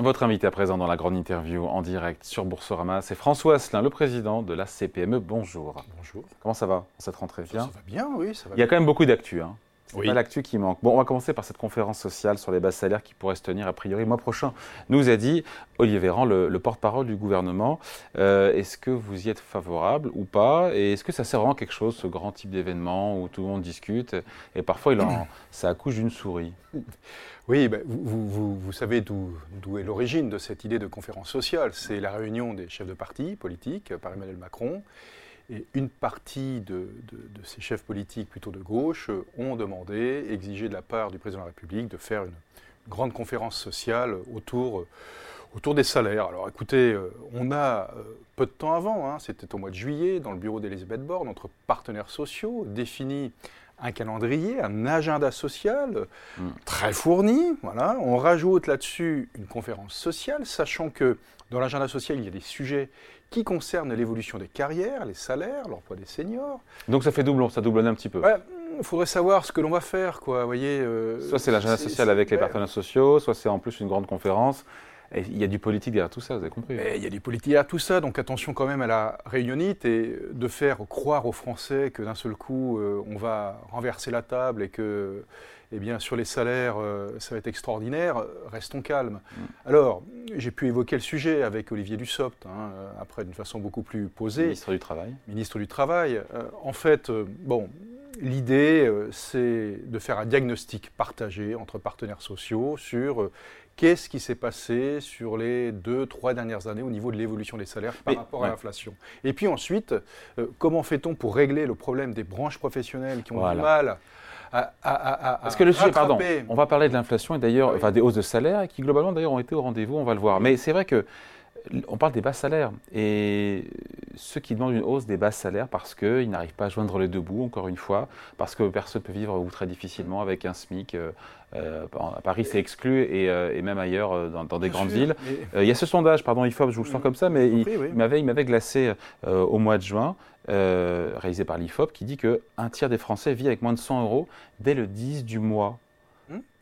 Votre invité à présent dans la grande interview en direct sur Boursorama, c'est François Asselin, le président de la CPME. Bonjour. Bonjour. Comment ça va cette rentrée? Bien? Ça va bien, oui. Ça va Il y a quand même beaucoup d'actu. Hein. C'est pas l'actu qui manque. Bon, on va commencer par cette conférence sociale sur les bas salaires qui pourrait se tenir a priori le mois prochain. Nous a dit Olivier Véran, le, porte-parole du gouvernement. Euh, est-ce que vous y êtes favorable ou pas? Et est-ce que ça sert vraiment quelque chose, ce grand type d'événement où tout le monde discute et parfois il en, ça accouche d'une souris? Oui, ben, vous, savez d'où est l'origine de cette idée de conférence sociale. C'est la réunion des chefs de parti politiques par Emmanuel Macron et une partie de, ces chefs politiques plutôt de gauche ont demandé, exigé de la part du président de la République de faire une, grande conférence sociale autour, autour des salaires. Alors écoutez, euh, on a euh, peu de temps avant, hein, c'était au mois de juillet, dans le bureau d'Elisabeth Borne, notre partenaires sociaux défini un calendrier, un agenda social mm. très fourni. Voilà. On rajoute là-dessus une conférence sociale, sachant que dans l'agenda social, il y a des sujets qui concernent l'évolution des carrières, les salaires, l'emploi des seniors. Donc ça fait doublon, ça doublonne un petit peu. Il faudrait savoir ce que l'on va faire, quoi. Voyez, euh, soit c'est l'agenda social avec les partenaires sociaux, soit c'est en plus une grande conférence. Il y a du politique derrière tout ça, vous avez compris. il y a du politique derrière tout ça, donc attention quand même à la réunionite et de faire croire aux Français que d'un seul coup, euh, on va renverser la table et que eh bien, sur les salaires, euh, ça va être extraordinaire, restons calmes. Mm. Alors, j'ai pu évoquer le sujet avec Olivier Dussopt, hein, euh, après d'une façon beaucoup plus posée. Ministre du Travail. Ministre du Travail. en fait, bon, l'idée, c'est de faire un diagnostic partagé entre partenaires sociaux sur Qu'est-ce qui s'est passé sur les deux, trois dernières années au niveau de l'évolution des salaires par rapport à l'inflation. Et puis ensuite, euh, comment fait-on pour régler le problème des branches professionnelles qui ont du mal à, à, Parce que le sujet, pardon, on va parler de l'inflation et d'ailleurs, enfin des hausses de salaire qui globalement d'ailleurs ont été au rendez-vous, on va le voir. Mais c'est vrai que on parle des bas salaires. Et ceux qui demandent une hausse des bas salaires parce qu'ils n'arrivent pas à joindre les deux bouts, encore une fois, parce que personne ne peut vivre ou très difficilement avec un SMIC. Euh, euh, à Paris, c'est exclu et, euh, même ailleurs, dans, des grandes villes. Il y a ce sondage, pardon, IFOP, je vous le sens mm. comme ça, mais il, il m'avait glacé au mois de juin, réalisé par l'IFOP, qui dit qu'un tiers des Français vit avec moins de 100 euros dès le 10 du mois.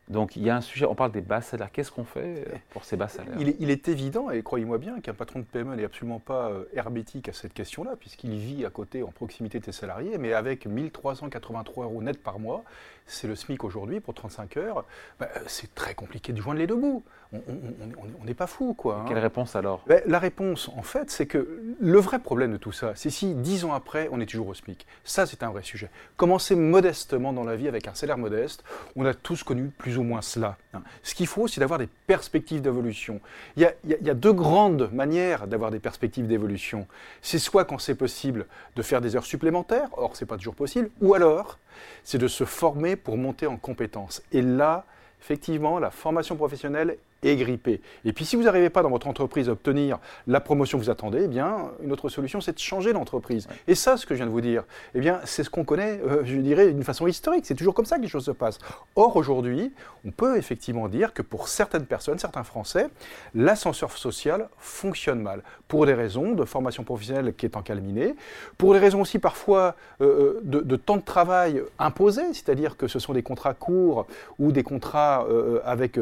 Donc il y a un sujet, on parle des bas salaires. Qu'est-ce qu'on fait pour ces bas salaires? il est, évident, et croyez-moi bien, qu'un patron de PME n'est absolument pas euh, hermétique à cette question-là, puisqu'il vit à côté, en proximité de ses salariés, mais avec 1383 euros net par mois, c'est le SMIC aujourd'hui pour 35 heures, bah, c'est très compliqué de joindre les deux bouts. On n'est pas fou, quoi. Hein. Quelle réponse alors? Bah, La réponse, en fait, c'est que le vrai problème de tout ça, c'est si dix ans après, on est toujours au SMIC. Ça, c'est un vrai sujet. Commencer modestement dans la vie avec un salaire modeste, on a tous connu plus ou moins cela. Hein. Ce qu'il faut, c'est d'avoir des perspectives d'évolution. Il, il y, a deux grandes manières d'avoir des perspectives d'évolution. C'est soit quand c'est possible de faire des heures supplémentaires, or c'est pas toujours possible, ou alors c'est de se former pour monter en compétences. Et là, effectivement, la formation professionnelle et gripper. Et puis si vous n'arrivez pas dans votre entreprise à obtenir la promotion que vous attendez, eh bien, une autre solution, c'est de changer d'entreprise. Et ça, ce que je viens de vous dire, eh bien, c'est ce qu'on connaît, euh, je dirais, d'une façon historique. C'est toujours comme ça que les choses se passent. Or, aujourd'hui, on peut effectivement dire que pour certaines personnes, certains Français, l'ascenseur social fonctionne mal. Pour des raisons de formation professionnelle qui est encalminée, pour des raisons aussi parfois euh, euh, de, temps de travail imposé, c'est-à-dire que ce sont des contrats courts ou des contrats avec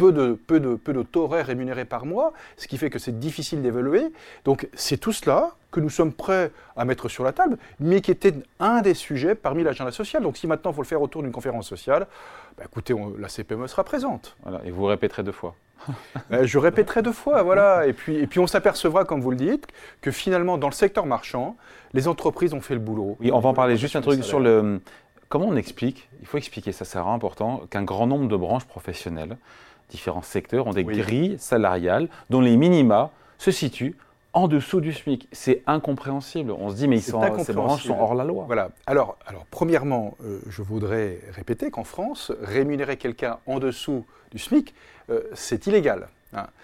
peu de, peu de, peu de taux horaires rémunérés par mois, ce qui fait que c'est difficile d'évaluer. Donc c'est tout cela que nous sommes prêts à mettre sur la table, mais qui était un des sujets parmi l'agenda social. Donc si maintenant il faut le faire autour d'une conférence sociale, bah, écoutez, la CPME sera présente. Voilà, et vous répéterez deux fois. Euh, je répéterai deux fois, voilà. Et puis, et puis on s'apercevra, comme vous le dites, que finalement, dans le secteur marchand, les entreprises ont fait le boulot. Oui, on va en parler. Juste un truc sur le... Comment on explique, il faut expliquer, ça c'est important, qu'un grand nombre de branches professionnelles différents secteurs ont des grilles salariales dont les minima se situent en dessous du SMIC. C'est incompréhensible. On se dit, mais ils sont, ces branches sont hors la loi. Voilà. Alors, alors premièrement, euh, je voudrais répéter qu'en France, rémunérer quelqu'un en dessous du SMIC, euh, c'est illégal.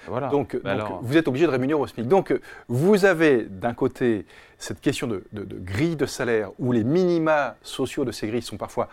Voilà. Donc, bah vous êtes obligé de rémunérer au SMIC. Donc, vous avez d'un côté cette question de, de, de grille de salaire où les minima sociaux de ces grilles sont parfois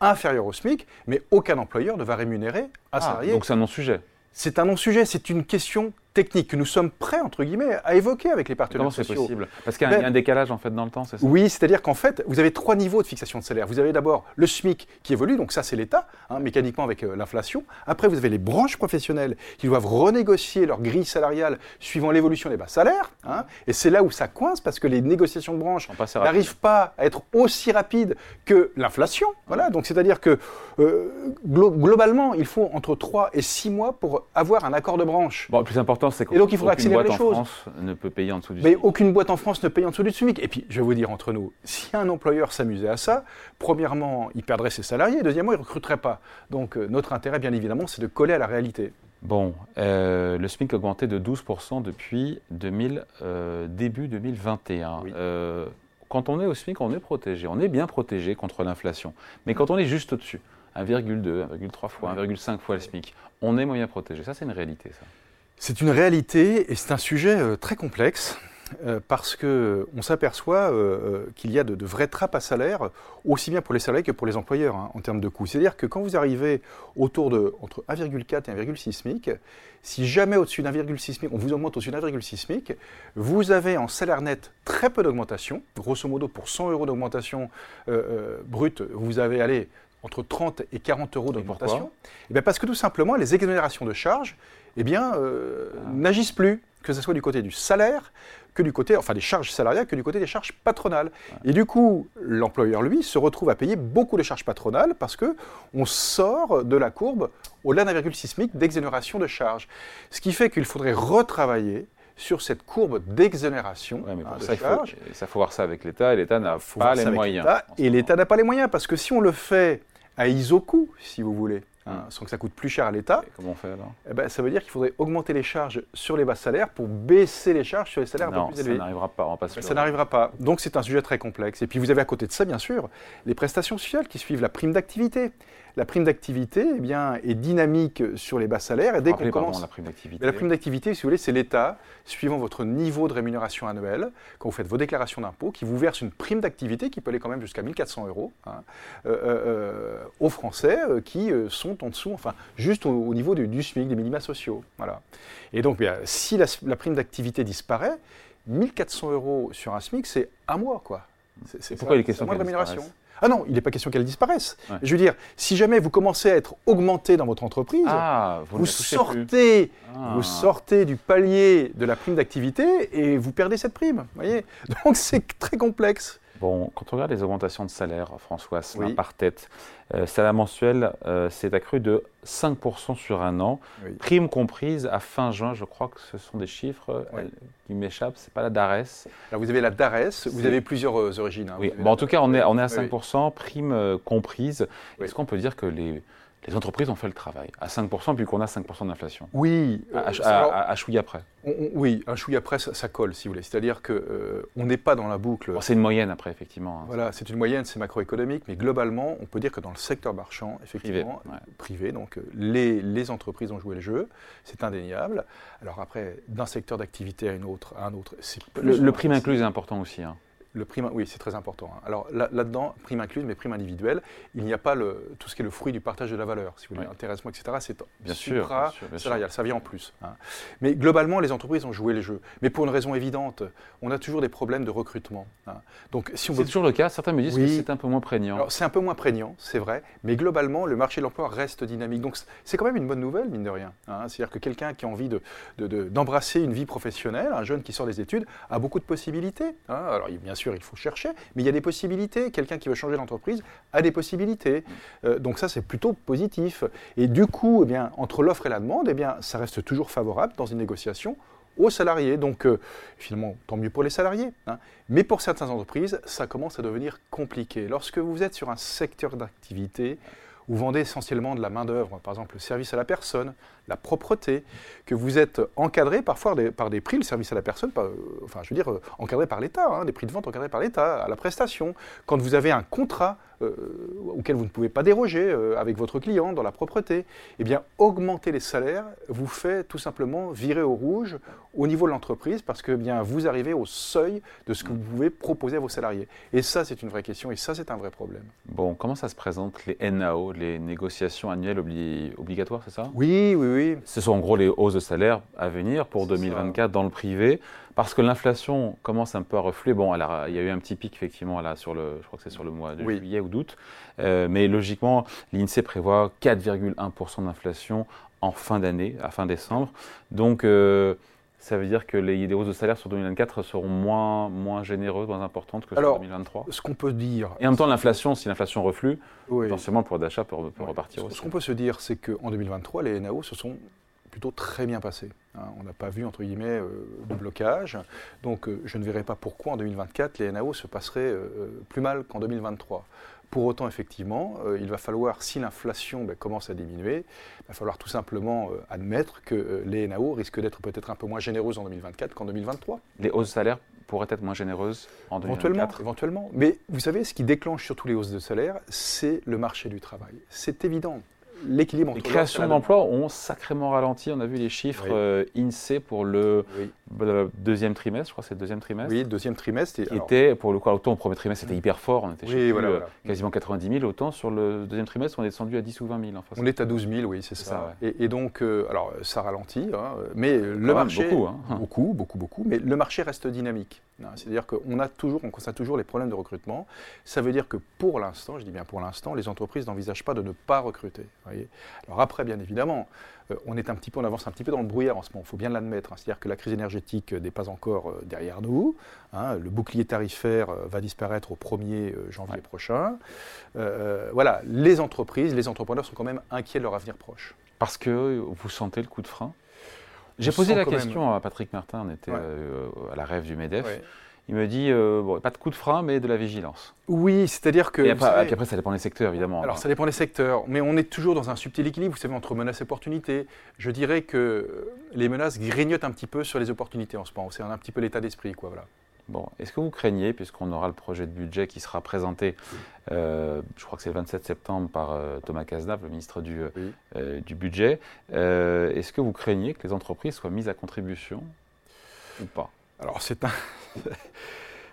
inférieur au SMIC, mais aucun employeur ne va rémunérer un ah, salarié. Donc c'est un non-sujet. C'est un non-sujet, c'est une question technique que nous sommes prêts, entre guillemets, à évoquer avec les partenaires Comment c'est possible Parce qu'il y, a un ben, décalage en fait dans le temps, c'est ça Oui, c'est-à-dire qu'en fait, vous avez trois niveaux de fixation de salaire. Vous avez d'abord le SMIC qui évolue, donc ça c'est l'État, hein, mécaniquement avec euh, l'inflation. Après, vous avez les branches professionnelles qui doivent renégocier leur grille salariale suivant l'évolution des bas salaires. Hein. et c'est là où ça coince parce que les négociations de branches n'arrivent pas à être aussi rapides que l'inflation. Voilà, donc c'est-à-dire que euh, globalement, il faut entre 3 et 6 mois pour avoir un accord de branche. Bon, le plus important, c'est et donc il faudra accélérer les choses. France ne peut payer en dessous du Mais aucune boîte en France ne paye en dessous du SMIC. Et puis, je vais vous dire entre nous, si un employeur s'amusait à ça, premièrement, il perdrait ses salariés, deuxièmement, il ne recruterait pas. Donc, euh, notre intérêt, bien évidemment, c'est de coller à la réalité. Bon, euh, le SMIC a augmenté de 12% depuis 2000, euh, début 2021. quand on est au SMIC, on est protégé, on est bien protégé contre l'inflation. Mais quand on est juste au-dessus, 1,2, 1,3 fois, 1,5 fois le SMIC, on est moyen protégé. Ça, c'est une réalité, ça. C'est une réalité et c'est un sujet euh, très complexe euh, parce qu'on s'aperçoit euh, qu'il y a de, vraies trappes à salaire, aussi bien pour les salariés que pour les employeurs hein, en termes de coûts. C'est-à-dire que quand vous arrivez autour de entre 1,4 et 1,6 SMIC, si jamais au-dessus d'1,6 SMIC, on vous augmente au-dessus d'1,6 SMIC, vous avez en salaire net très peu d'augmentation. Grosso modo, pour 100 euros d'augmentation brute, vous avez allé entre 30 et 40 euros d'augmentation. Eh parce que tout simplement, les exonérations de charges eh bien, euh, n'agissent plus, que ce soit du côté du salaire, que du côté, enfin des charges salariales, que du côté des charges patronales. Et du coup, l'employeur, lui, se retrouve à payer beaucoup de charges patronales parce que on sort de la courbe au-delà d'un sismique d'exonération de charges. Ce qui fait qu'il faudrait retravailler sur cette courbe d'exonération ouais, hein, de ça, charges. Il faut, faut voir ça avec l'État, et l'État n'a pas les moyens. Et l'État n'a pas les moyens, parce que si on le fait à isoku, si vous voulez, Hein, sans que ça coûte plus cher à l'État. Comment on fait alors? Eh ben, Ça veut dire qu'il faudrait augmenter les charges sur les bas salaires pour baisser les charges sur les salaires un peu plus élevés. Ça n'arrivera pas, on Ça n'arrivera pas. Donc c'est un sujet très complexe. Et puis vous avez à côté de ça, bien sûr, les prestations sociales qui suivent la prime d'activité la prime d'activité eh bien, est dynamique sur les bas salaires. Et dès qu'on commence. la prime d'activité. La prime d'activité, si vous voulez, c'est l'État, suivant votre niveau de rémunération annuel, quand vous faites vos déclarations d'impôts, qui vous verse une prime d'activité qui peut aller quand même jusqu'à 1400 euros hein, euh, euh, euh, aux Français qui sont en dessous, enfin, juste au, niveau du, SMIC, des minima sociaux. Voilà. Et donc, bien, si la, prime d'activité disparaît, 1400 euros sur un SMIC, c'est un mois, quoi. C'est, pourquoi il est question de rémunération ah non, il n'est pas question qu'elle disparaisse. Je veux dire, si jamais vous commencez à être augmenté dans votre entreprise, ah, vous, sortez, ah. vous sortez du palier de la prime d'activité et vous perdez cette prime. Voyez? Donc c'est très complexe. Bon, quand on regarde les augmentations de salaire, François, par tête, euh, salaire mensuel euh, s'est accru de 5% sur un an, prime comprise à fin juin, je crois que ce sont des chiffres euh, qui m'échappent, c'est pas la DARES. Alors vous avez la DARES, vous avez plusieurs euh, origines. Hein. oui, bon, en tout cas on est, on est à 5%, prime comprise. Est-ce qu'on peut dire que les, les entreprises ont fait le travail à 5%, puis qu'on a 5% d'inflation. Oui. À, à, chouille après. oui, un chouille après, ça, colle, si vous voulez. C'est-à-dire qu'on euh, on n'est pas dans la boucle. c'est une moyenne après, effectivement. Hein. Voilà, c'est une moyenne, c'est macroéconomique, mais globalement, on peut dire que dans le secteur marchand, effectivement, privé, donc euh, les, les, entreprises ont joué le jeu, c'est indéniable. Alors après, d'un secteur d'activité à, une autre, à un autre, c'est Le, le prime inclus est important aussi. Hein. Le prime, oui, c'est très important. Hein. Alors là-dedans, prime incluse, mais prime individuelle, il n'y a pas le, tout ce qui est le fruit du partage de la valeur, si vous voulez, intéressement, etc. C'est bien sûr, salarial, ça vient en plus. Hein. Mais globalement, les entreprises ont joué les jeux. Mais pour une raison évidente, on a toujours des problèmes de recrutement. Hein. Donc, si on c'est toujours le cas. Certains me disent que c'est un peu moins prégnant. c'est un peu moins prégnant, c'est vrai. Mais globalement, le marché de l'emploi reste dynamique. Donc c'est quand même une bonne nouvelle, mine de rien. C'est-à-dire que quelqu'un qui a envie de, d'embrasser une vie professionnelle, un jeune qui sort des études, a beaucoup de possibilités. Alors bien sûr, il faut chercher, mais il y a des possibilités. Quelqu'un qui veut changer d'entreprise a des possibilités. Euh, donc ça, c'est plutôt positif. Et du coup, eh bien, entre l'offre et la demande, eh bien, ça reste toujours favorable dans une négociation aux salariés. Donc, euh, finalement, tant mieux pour les salariés. Hein. Mais pour certaines entreprises, ça commence à devenir compliqué. Lorsque vous êtes sur un secteur d'activité, vous vendez essentiellement de la main-d'œuvre, par exemple le service à la personne, la propreté, que vous êtes encadré parfois par des prix, le service à la personne, euh, enfin je veux dire euh, encadré par l'État, hein, des prix de vente encadrés par l'État, à la prestation. Quand vous avez un contrat, auquel vous ne pouvez pas déroger avec votre client dans la propreté, eh bien, augmenter les salaires vous fait tout simplement virer au rouge au niveau de l'entreprise parce que eh bien, vous arrivez au seuil de ce que vous pouvez proposer à vos salariés. Et ça, c'est une vraie question et ça, c'est un vrai problème. Bon, comment ça se présente les NAO, les négociations annuelles obligatoires, c'est ça? Oui, oui, oui. Ce sont en gros les hausses de salaire à venir pour 2024 dans le privé parce que l'inflation commence un peu à refler. Bon, il y a eu un petit pic effectivement là sur le, je crois que c'est sur le mois de juillet ou d'août, euh, mais logiquement l'Insee prévoit 4,1% d'inflation en fin d'année, à fin décembre. Donc euh, ça veut dire que les, hausses de salaire sur 2024 seront moins, moins généreuses, moins importantes que sur 2023 Ce qu'on peut dire. Et en même temps, l'inflation, si l'inflation reflue, forcément le pouvoir d'achat peut, repartir aussi. Ce qu'on peut se dire, c'est qu'en 2023, les NAO se sont plutôt très bien passés. Hein. on n'a pas vu, entre guillemets, euh, de blocage. Donc euh, je ne verrai pas pourquoi en 2024, les NAO se passeraient euh, plus mal qu'en 2023. Pour autant, effectivement, euh, il va falloir, si l'inflation ben, commence à diminuer, il va falloir tout simplement euh, admettre que euh, les NAO risquent d'être peut-être un peu moins généreuses en 2024 qu'en 2023. Les hausses de salaire pourraient être moins généreuses en 2024 Éventuellement, éventuellement. Mais vous savez, ce qui déclenche surtout les hausses de salaire, c'est le marché du travail. C'est évident l'équilibre entre les créations d'emplois ont sacrément ralenti. On a vu les chiffres euh, INSEE pour le, deuxième trimestre, je crois que c'est le deuxième trimestre. Oui, deuxième trimestre. Était, pour le coup, autant au premier trimestre, c'était hyper fort, on était chez euh, quasiment 90 000, autant sur le deuxième trimestre, on est descendu à 10 ou 20 000. on est à 12 000, oui, c'est ça. Et, donc, euh, alors, ça ralentit, hein, mais le marché... beaucoup, hein. beaucoup, beaucoup, beaucoup, mais le marché reste dynamique. C'est-à-dire qu'on a toujours, on constate toujours les problèmes de recrutement. Ça veut dire que pour l'instant, je dis bien pour l'instant, les entreprises n'envisagent pas de ne pas recruter. Alors après, bien évidemment, euh, on est un petit peu, on avance un petit peu dans le brouillard en ce moment. Il faut bien l'admettre. Hein. C'est-à-dire que la crise énergétique n'est pas encore euh, derrière nous. Hein. le bouclier tarifaire euh, va disparaître au 1er janvier prochain. voilà, les entreprises, les entrepreneurs sont quand même inquiets de leur avenir proche. Parce que vous sentez le coup de frein? J'ai posé la question à Patrick Martin, on était à la rêve du MEDEF il me dit euh, bon, pas de coup de frein, mais de la vigilance. Oui, c'est-à-dire que. Et après, ça dépend des secteurs, évidemment. Alors, ça dépend des secteurs, mais on est toujours dans un subtil équilibre, vous savez, entre menaces et opportunités. Je dirais que les menaces grignotent un petit peu sur les opportunités en ce moment. C'est un petit peu l'état d'esprit, quoi, voilà. Bon, est-ce que vous craignez, puisqu'on aura le projet de budget qui sera présenté, euh, je crois que c'est le 27 septembre par euh, Thomas Cazenave, le ministre du, du budget, est-ce que vous craignez que les entreprises soient mises à contribution ou pas? Alors c'est un,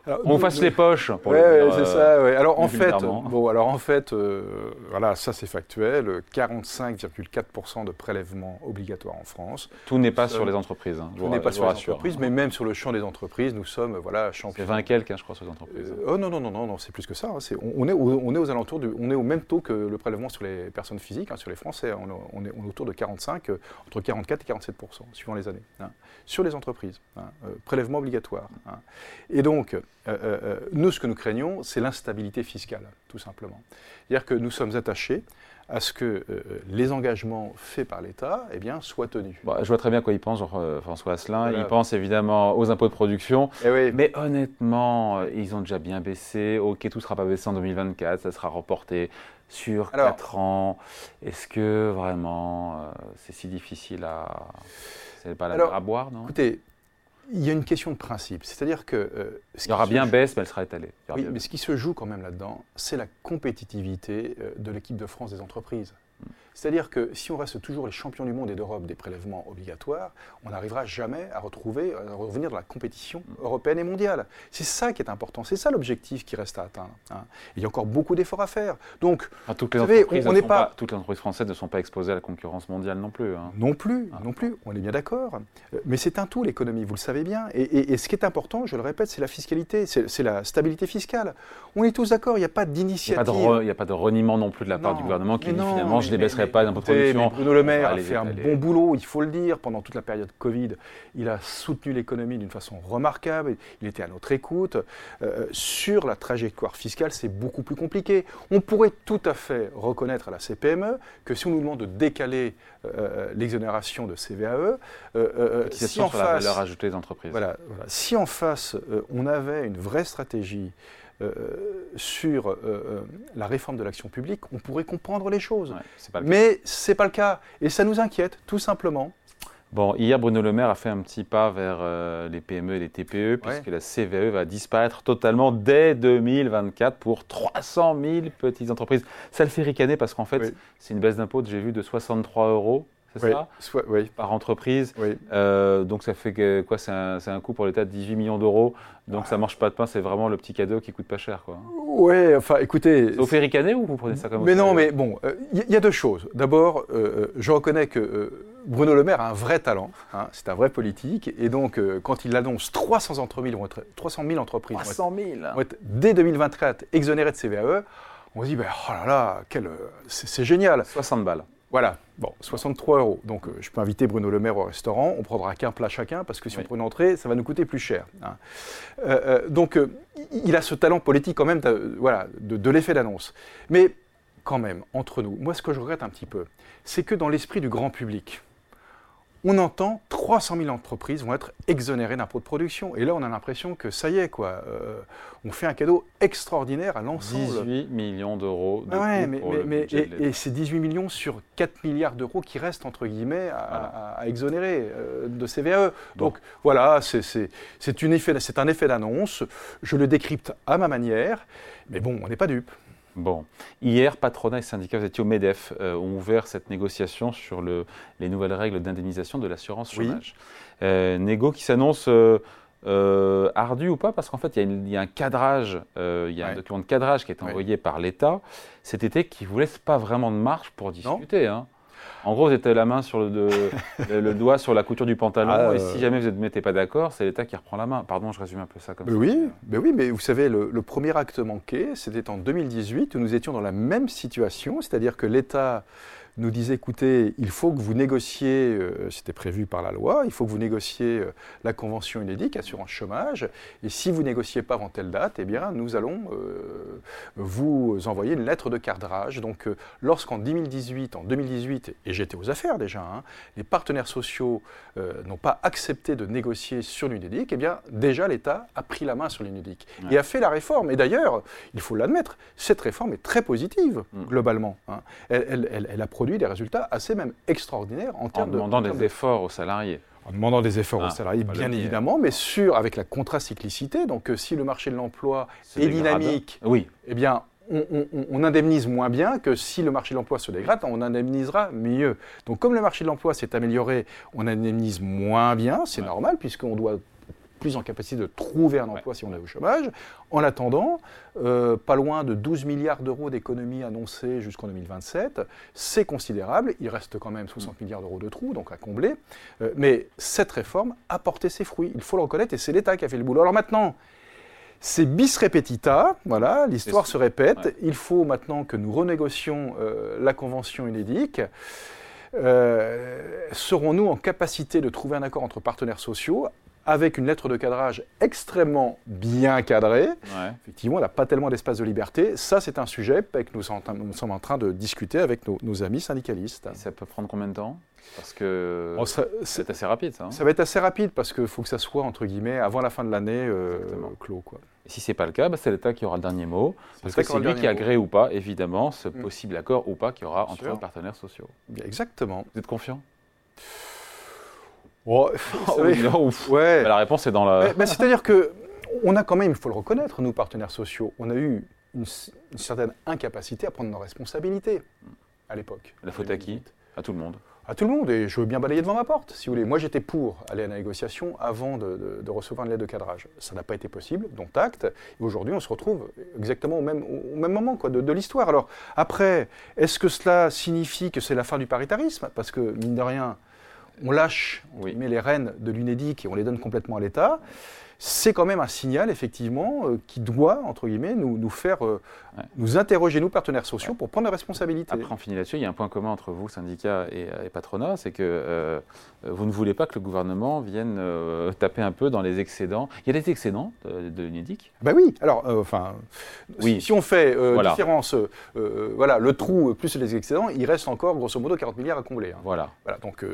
on fasse les poches. Pour c'est ça. Alors, en fait, bon, alors en fait, euh, voilà, ça c'est factuel. 45,4% de prélèvements obligatoires en France. Tout n'est pas sur les entreprises. Hein, tout n'est pas sur les entreprises, mais même sur le champ des entreprises, nous sommes voilà champions. C'est 20 quelques, hein, je crois, sur les entreprises. Euh, oh non non non non non, c'est plus que ça. Hein. on, est on est aux alentours du, on est au même taux que le prélèvement sur les personnes physiques, sur les Français. On, est, autour de 45, euh, entre 44 et 47% suivant les années. Sur les entreprises, prélèvement obligatoire. Et donc euh, euh, euh, nous, ce que nous craignons, c'est l'instabilité fiscale, tout simplement. C'est-à-dire que nous sommes attachés à ce que les engagements faits par l'État eh bien, soient tenus. je vois très bien quoi il pense, François Asselin. Il pense évidemment aux impôts de production. Eh mais honnêtement, ils ont déjà bien baissé. Ok, tout ne sera pas baissé en 2024, ça sera reporté sur 4 ans. Est-ce que vraiment c'est si difficile à. C'est pas la à boire, non? Écoutez, il y a une question de principe, c'est-à-dire que... Euh, il y aura bien baisse, mais elle sera étalée. Oui, mais ce qui se joue quand même là-dedans, c'est la compétitivité euh, de l'équipe de France des entreprises. C'est-à-dire que si on reste toujours les champions du monde et d'Europe des prélèvements obligatoires, on n'arrivera jamais à retrouver, à revenir dans la compétition européenne et mondiale. C'est ça qui est important, c'est ça l'objectif qui reste à atteindre. Hein. Il y a encore beaucoup d'efforts à faire. Donc, ah, toutes, les savez, on, n'est pas... toutes les entreprises françaises ne sont pas exposées à la concurrence mondiale non plus. Hein. Non plus, ah. non plus. On est bien d'accord. Euh, mais c'est un tout l'économie, vous le savez bien. Et, ce qui est important, je le répète, c'est la fiscalité, c'est la stabilité fiscale. On est tous d'accord, il n'y a pas d'initiative. Il n'y a, pas de reniement non plus de la part du gouvernement qui dit finalement je les baisserai pas Bruno Le Maire a fait un bon boulot, il faut le dire, pendant toute la période Covid. Il a soutenu l'économie d'une façon remarquable, il était à notre écoute. Euh, sur la trajectoire fiscale, c'est beaucoup plus compliqué. On pourrait tout à fait reconnaître à la CPME que si on nous demande de décaler euh, l'exonération de CVAE, euh, si en face, la valeur ajoutée des entreprises. voilà, si en face on avait une vraie stratégie euh, sur euh, euh, la réforme de l'action publique, on pourrait comprendre les choses. Mais ce n'est pas le cas. Et ça nous inquiète, tout simplement. Bon, hier, Bruno Le Maire a fait un petit pas vers euh, les PME et les TPE, puisque la CVE va disparaître totalement dès 2024 pour 300 000 petites entreprises. Ça le fait ricaner parce qu'en fait, c'est une baisse d'impôt, j'ai vu, de 63 euros c'est ça oui. Par entreprise. Euh, donc ça fait quoi C'est un, coût pour l'État de 18 millions d'euros. Donc ça marche pas de pain, c'est vraiment le petit cadeau qui coûte pas cher. Quoi. Ouais, enfin écoutez. vous fait ricaner ou vous prenez ça comme Mais non, mais bon, il euh, y, a deux choses. D'abord, euh, je reconnais que Bruno Le Maire a un vrai talent, hein, c'est un vrai politique. Et donc, quand il annonce 300, entreprises vont être, 300 000 entreprises 300 000. Vont être, dès 2024 exonérées de CVAE, on se dit, ben, oh là là, c'est génial. 60 balles. Voilà, bon, 63 euros. Donc euh, je peux inviter Bruno Le Maire au restaurant, on prendra qu'un plat chacun, parce que si on prend une entrée, ça va nous coûter plus cher. Hein. Euh, euh, donc il a ce talent politique quand même voilà, de l'effet d'annonce. Mais quand même, entre nous, moi ce que je regrette un petit peu, c'est que dans l'esprit du grand public, on entend 300 000 entreprises vont être exonérées d'impôts de production. Et là, on a l'impression que ça y est, quoi. Euh, on fait un cadeau extraordinaire à l'ensemble. 18 millions d'euros. De ouais, mais, mais, et, c'est 18 millions sur 4 milliards d'euros qui restent, entre guillemets, à, exonérer euh, de CVAE. Donc voilà, c'est un effet d'annonce. Je le décrypte à ma manière. Mais bon, on n'est pas dupe. Bon, hier, patronat et syndicats, vous étiez au MEDEF, euh, ont ouvert cette négociation sur le, les nouvelles règles d'indemnisation de l'assurance chômage. Euh, négo qui s'annonce euh, euh, ardu ou pas? Parce qu'en fait, il y, a un cadrage, il y a un document de cadrage qui est envoyé par l'État cet été qui ne vous laisse pas vraiment de marge pour discuter. Hein. En gros, vous êtes la main sur le, le, doigt sur la couture du pantalon, ah, et si jamais vous ne mettez pas d'accord, c'est l'État qui reprend la main. Pardon, je résume un peu ça comme ça. Oui, mais oui, mais vous savez, le, premier acte manqué, c'était en 2018, où nous étions dans la même situation, c'est-à-dire que l'État nous disait écoutez, il faut que vous négociez, euh, c'était prévu par la loi, il faut que vous négociez euh, la convention UNEDIC, assurance chômage, et si vous négociez pas avant telle date, eh bien, nous allons euh, vous envoyer une lettre de cadrage. Donc, lorsqu'en 2018, en 2018, et j'étais aux affaires déjà, hein, les partenaires sociaux n'ont pas accepté de négocier sur l'UNEDIC, eh bien, déjà l'État a pris la main sur l'UNEDIC et a fait la réforme. Et d'ailleurs, il faut l'admettre, cette réforme est très positive, mm. globalement. Hein. Elle, elle, elle, a des résultats assez même extraordinaires en termes de... En demandant des efforts aux salariés. En demandant des efforts aux ah, salariés, bien évidemment, mais sur, avec la contracyclicité. Donc, euh, si le marché de l'emploi est, dynamique, oui. eh bien, on, indemnise moins bien que si le marché de l'emploi se dégrade, on indemnisera mieux. Donc comme le marché de l'emploi s'est amélioré, on indemnise moins bien, c'est normal puisqu'on doit plus en capacité de trouver un emploi si on est au chômage. En attendant, euh, pas loin de 12 milliards d'euros d'économies annoncées jusqu'en 2027, c'est considérable. Il reste quand même 60 milliards d'euros de trous, donc à combler. Euh, mais cette réforme a porté ses fruits, il faut le reconnaître, et c'est l'État qui a fait le boulot. Alors maintenant, c'est bis repetita, voilà, l'histoire se répète. Il faut maintenant que nous renégocions euh, la convention UNEDIC. Serons-nous en capacité de trouver un accord entre partenaires sociaux? Avec une lettre de cadrage extrêmement bien cadrée. Effectivement, elle n'a pas tellement d'espace de liberté. Ça, c'est un sujet que nous sommes, en train de discuter avec nos, amis syndicalistes. ça peut prendre combien de temps? Parce que oh, c'est assez rapide, ça. Hein. ça va être assez rapide parce qu'il faut que ça soit, entre guillemets, avant la fin de l'année, euh, clos. Quoi. Et si ce n'est pas le cas, bah, c'est l'État qui aura le dernier mot. Parce que c'est lui qui agrée ou pas, évidemment, ce mm. possible accord ou pas qu'il y aura entre les partenaires sociaux. Exactement. Vous êtes confiant? Oh, ouais. la réponse est dans la. C'est-à-dire que on a quand même, il faut le reconnaître, nous partenaires sociaux, on a eu une, certaine incapacité à prendre nos responsabilités à l'époque. La faute à qui? À tout le monde. À tout le monde, et je veux bien balayer devant ma porte, si vous voulez. Moi, j'étais pour aller à la négociation avant de, recevoir une lettre de cadrage. Ça n'a pas été possible, donc acte. Et aujourd'hui, on se retrouve exactement au même, au même moment quoi, de, l'histoire. Alors, après, est-ce que cela signifie que c'est la fin du paritarisme? Parce que, mine de rien, on lâche met les rênes de l'UNEDIC et on les donne complètement à l'État c'est quand même un signal, effectivement, euh, qui doit, entre guillemets, nous, nous faire euh, nous interroger, nous, partenaires sociaux, pour prendre la responsabilité. Après, on finit là-dessus. Il y a un point commun entre vous, syndicats et, patronat, c'est que euh, vous ne voulez pas que le gouvernement vienne taper un peu dans les excédents. Il y a des excédents de, l'UNEDIC? Ben oui. Alors, enfin, oui. Si, on fait différence, voilà, le trou plus les excédents, il reste encore, grosso modo, 40 milliards à combler. Hein. Voilà. voilà. Donc,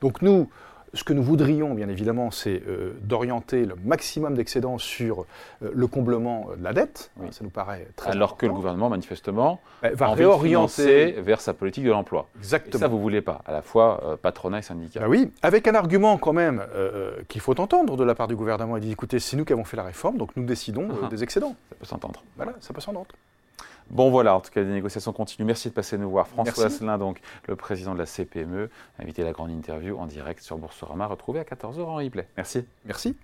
donc nous, ce que nous voudrions, bien évidemment, c'est euh, d'orienter le maximum d'excédents sur euh, le comblement de la dette. Ça nous paraît très Alors que le gouvernement, manifestement, bah, va réorienter vers sa politique de l'emploi. Exactement. Et ça, vous ne voulez pas, à la fois patronat et syndicat. Bah oui, avec un argument quand même qu'il faut entendre de la part du gouvernement. Il dit écoutez, c'est nous qui avons fait la réforme, donc nous décidons des excédents. Ça peut s'entendre. Voilà, ça peut s'entendre. Bon voilà, en tout cas, les négociations continuent. Merci de passer nous voir. François Asselin, donc, le président de la CPME, invité à la grande interview en direct sur Boursorama, retrouvé à 14h en replay. Merci. Merci.